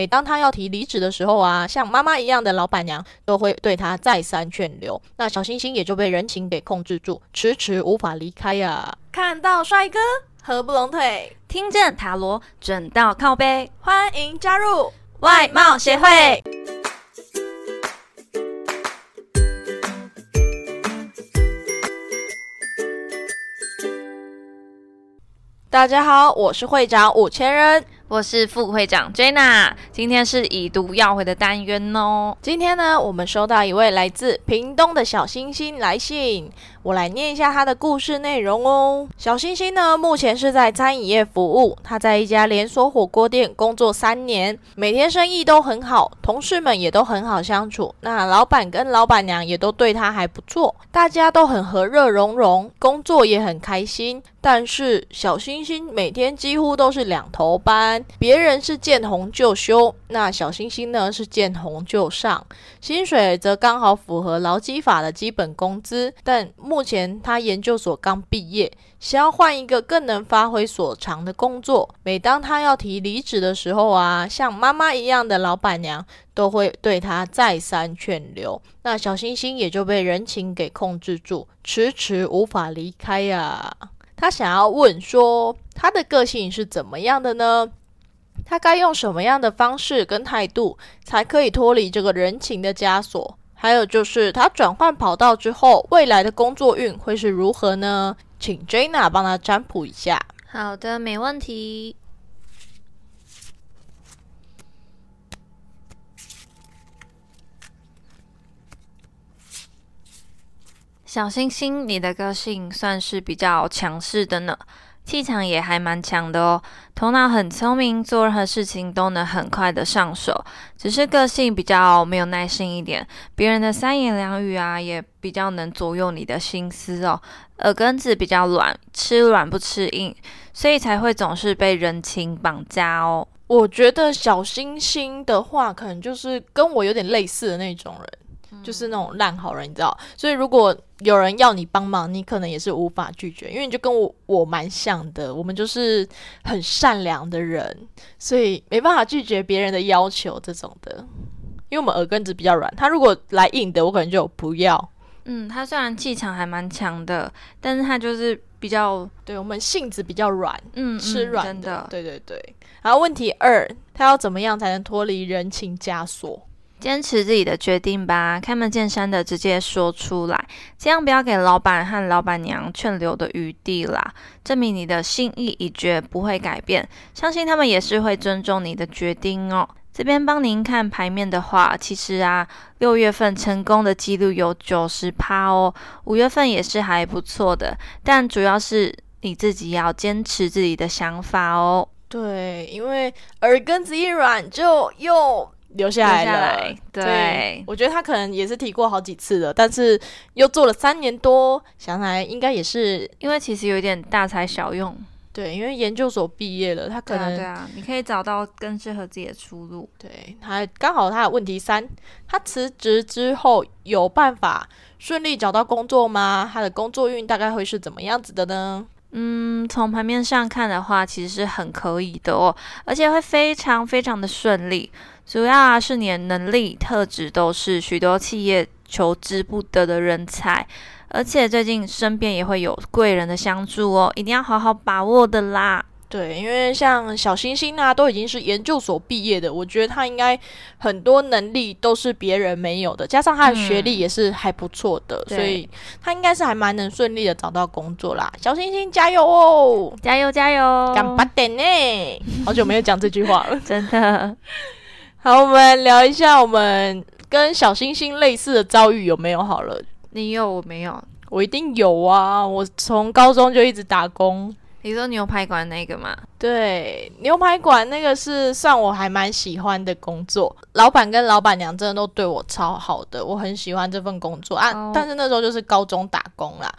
每当他要提离职的时候啊，像妈妈一样的老板娘都会对他再三劝留，那小星星也就被人情给控制住，迟迟无法离开呀。看到帅哥合不拢腿，听见塔罗准到靠背，欢迎加入外貌协会。大家好，我是会长五千人。我是副会长 Jenna，今天是已读要回的单元哦。今天呢，我们收到一位来自屏东的小星星来信，我来念一下他的故事内容哦。小星星呢，目前是在餐饮业服务，他在一家连锁火锅店工作三年，每天生意都很好，同事们也都很好相处。那老板跟老板娘也都对他还不错，大家都很和乐融融，工作也很开心。但是小星星每天几乎都是两头班，别人是见红就休，那小星星呢是见红就上，薪水则刚好符合劳基法的基本工资。但目前他研究所刚毕业，想要换一个更能发挥所长的工作。每当他要提离职的时候啊，像妈妈一样的老板娘都会对他再三劝留，那小星星也就被人情给控制住，迟迟无法离开呀。他想要问说，他的个性是怎么样的呢？他该用什么样的方式跟态度，才可以脱离这个人情的枷锁？还有就是，他转换跑道之后，未来的工作运会是如何呢？请 Jana 帮他占卜一下。好的，没问题。小星星，你的个性算是比较强势的呢，气场也还蛮强的哦。头脑很聪明，做任何事情都能很快的上手，只是个性比较没有耐心一点。别人的三言两语啊，也比较能左右你的心思哦。耳根子比较软，吃软不吃硬，所以才会总是被人情绑架哦。我觉得小星星的话，可能就是跟我有点类似的那种人。就是那种烂好人，你知道，所以如果有人要你帮忙，你可能也是无法拒绝，因为你就跟我我蛮像的，我们就是很善良的人，所以没办法拒绝别人的要求这种的，因为我们耳根子比较软，他如果来硬的，我可能就不要。嗯，他虽然气场还蛮强的，但是他就是比较对我们性子比较软，嗯，吃软的，对对对。然后问题二，他要怎么样才能脱离人情枷锁？坚持自己的决定吧，开门见山的直接说出来，这样不要给老板和老板娘劝留的余地啦。证明你的心意已决，不会改变，相信他们也是会尊重你的决定哦。这边帮您看牌面的话，其实啊，六月份成功的几率有九十趴哦，五月份也是还不错的，但主要是你自己要坚持自己的想法哦。对，因为耳根子一软就又。留下来了，对，我觉得他可能也是提过好几次了，但是又做了三年多，想来应该也是因为其实有点大材小用，对，因为研究所毕业了，他可能对啊，你可以找到更适合自己的出路。对他刚好他的问题三，他辞职之后有办法顺利找到工作吗？他的工作运大概会是怎么样子的呢？嗯，从盘面上看的话，其实是很可以的哦，而且会非常非常的顺利。主要啊是你的能力特质都是许多企业求之不得的人才，而且最近身边也会有贵人的相助哦，一定要好好把握的啦。对，因为像小星星啊，都已经是研究所毕业的，我觉得他应该很多能力都是别人没有的，加上他的学历也是还不错的，所以他应该是还蛮能顺利的找到工作啦。小星星加油哦，加油加油，干巴点呢！好久没有讲这句话了，真的。好，我们聊一下我们跟小星星类似的遭遇有没有？好了，你有我没有？我一定有啊！我从高中就一直打工。你说牛排馆那个吗？对，牛排馆那个是算我还蛮喜欢的工作，老板跟老板娘真的都对我超好的，我很喜欢这份工作啊。但是那时候就是高中打工啦。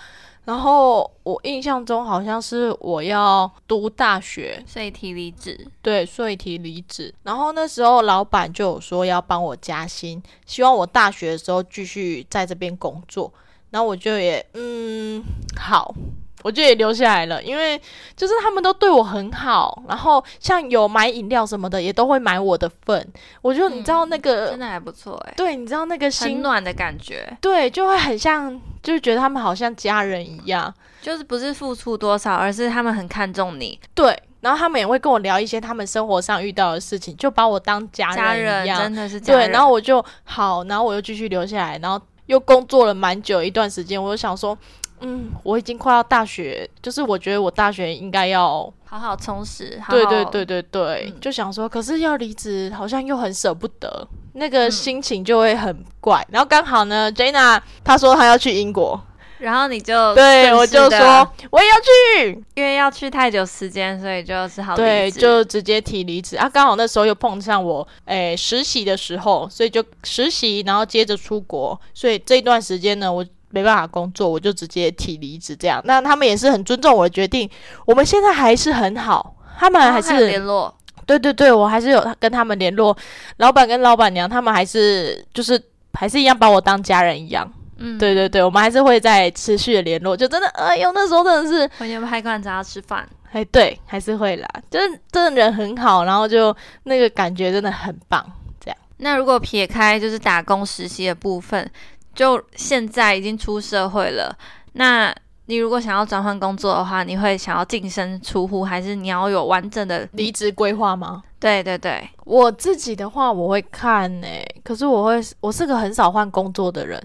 然后我印象中好像是我要读大学，所以提离职。对，所以提离职。然后那时候老板就有说要帮我加薪，希望我大学的时候继续在这边工作。然后我就也嗯好，我就也留下来了，因为就是他们都对我很好，然后像有买饮料什么的，也都会买我的份。我就你知道那个，真的还不错哎，对，你知道那个心暖的感觉，对，就会很像，就是觉得他们好像家人一样，就是不是付出多少，而是他们很看重你，对。然后他们也会跟我聊一些他们生活上遇到的事情，就把我当家人一样，真的是对。然后我就好，然后我又继续留下来，然后又工作了蛮久一段时间，我就想说。嗯，我已经快要大学，就是我觉得我大学应该要好好充实。对对对对对，就想说，可是要离职，好像又很舍不得，那个心情就会很怪。然后刚好呢，Jana 她说她要去英国，然后你就对我就说我也要去，因为要去太久时间，所以就只好对，就直接提离职啊。刚好那时候又碰上我诶实习的时候，所以就实习，然后接着出国，所以这段时间呢，我。没办法工作，我就直接提离职。这样，那他们也是很尊重我的决定。我们现在还是很好，他们还是联络。对对对，我还是有跟他们联络。老板跟老板娘，他们还是就是还是一样把我当家人一样。嗯，对对对，我们还是会在持续的联络。就真的，哎呦，那时候真的是回去拍馆找他吃饭。哎，对，还是会啦。就是真的人很好，然后就那个感觉真的很棒。这样。那如果撇开就是打工实习的部分。就现在已经出社会了，那你如果想要转换工作的话，你会想要净身出户，还是你要有完整的离职规划吗？对对对，我自己的话我会看呢，可是我会，我是个很少换工作的人。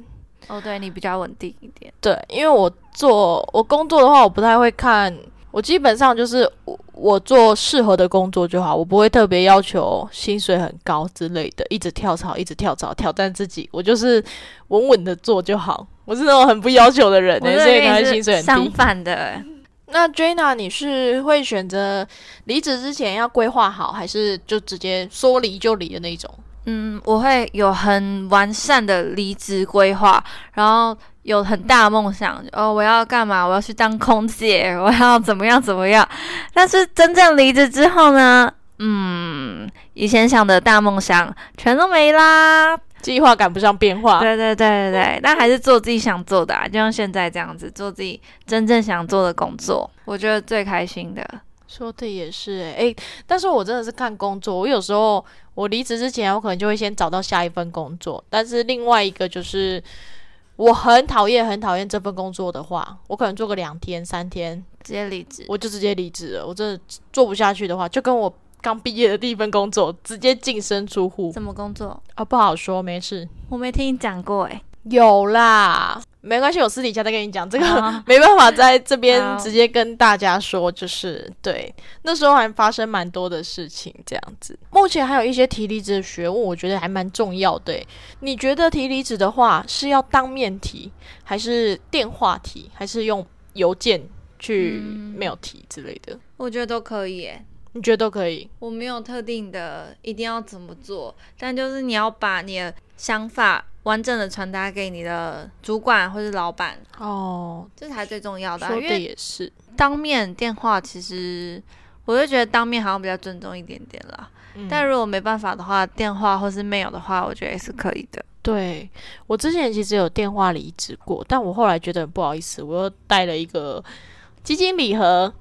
哦，对你比较稳定一点。对，因为我做我工作的话，我不太会看。我基本上就是我我做适合的工作就好，我不会特别要求薪水很高之类的，一直跳槽，一直跳槽，挑战自己。我就是稳稳的做就好。我是那种很不要求的人，所以可能薪水很低。相反的，那 Jana，你是会选择离职之前要规划好，还是就直接说离就离的那种？嗯，我会有很完善的离职规划，然后。有很大梦想哦，我要干嘛？我要去当空姐，我要怎么样怎么样？但是真正离职之后呢？嗯，以前想的大梦想全都没啦，计划赶不上变化。对对对对对，但还是做自己想做的，啊，就像现在这样子，做自己真正想做的工作，我觉得最开心的。说的也是，诶，但是我真的是看工作，我有时候我离职之前，我可能就会先找到下一份工作，但是另外一个就是。我很讨厌，很讨厌这份工作的话，我可能做个两天、三天，直接离职，我就直接离职了。我真的做不下去的话，就跟我刚毕业的第一份工作，直接净身出户。什么工作啊？不好说，没事。我没听你讲过，诶。有啦，没关系，我私底下再跟你讲。这个 没办法在这边直接跟大家说，就是对那时候还发生蛮多的事情，这样子。目前还有一些提离职的学问，我觉得还蛮重要的。你觉得提离职的话是要当面提，还是电话提，还是用邮件去没有提之类的？我觉得都可以。诶。你觉得都可以？我没有特定的一定要怎么做，但就是你要把你的想法。完整的传达给你的主管或是老板哦，这才最重要的。说的也是，当面电话其实我就觉得当面好像比较尊重一点点啦。但如果没办法的话，电话或是 mail 的话，我觉得也是可以的。对我之前其实有电话离职过，但我后来觉得很不好意思，我又带了一个基金礼盒。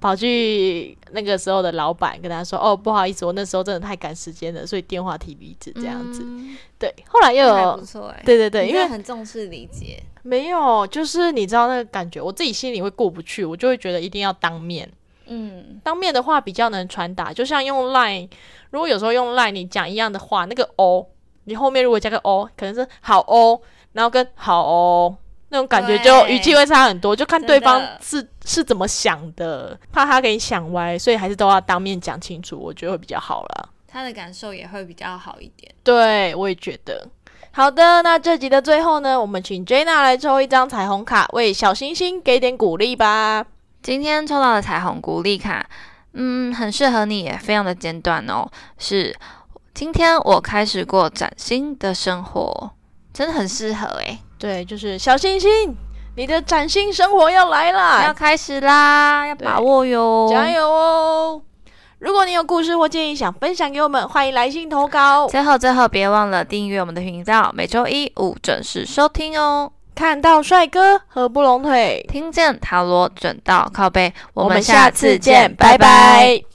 跑去那个时候的老板跟他说：“哦，不好意思，我那时候真的太赶时间了，所以电话提离职这样子。”对，后来又有不错哎，对对对，因为很重视理解。没有，就是你知道那个感觉，我自己心里会过不去，我就会觉得一定要当面。嗯，当面的话比较能传达，就像用 line，如果有时候用 line 你讲一样的话，那个哦，你后面如果加个哦，可能是好哦，然后跟好哦。那种感觉就语气会差很多，就看对方是是怎么想的，怕他给你想歪，所以还是都要当面讲清楚，我觉得会比较好啦。他的感受也会比较好一点。对，我也觉得。好的，那这集的最后呢，我们请 Jenna 来抽一张彩虹卡，为小星星给点鼓励吧。今天抽到的彩虹鼓励卡，嗯，很适合你，也非常的简短哦。是，今天我开始过崭新的生活，真的很适合诶。对，就是小星星，你的崭新生活要来啦，要开始啦，要把握哟，加油哦！如果你有故事或建议想分享给我们，欢迎来信投稿。最后，最后别忘了订阅我们的频道，每周一五准时收听哦。看到帅哥合不拢腿，听见塔罗准到靠背。我们下下次次见，见，拜拜拜拜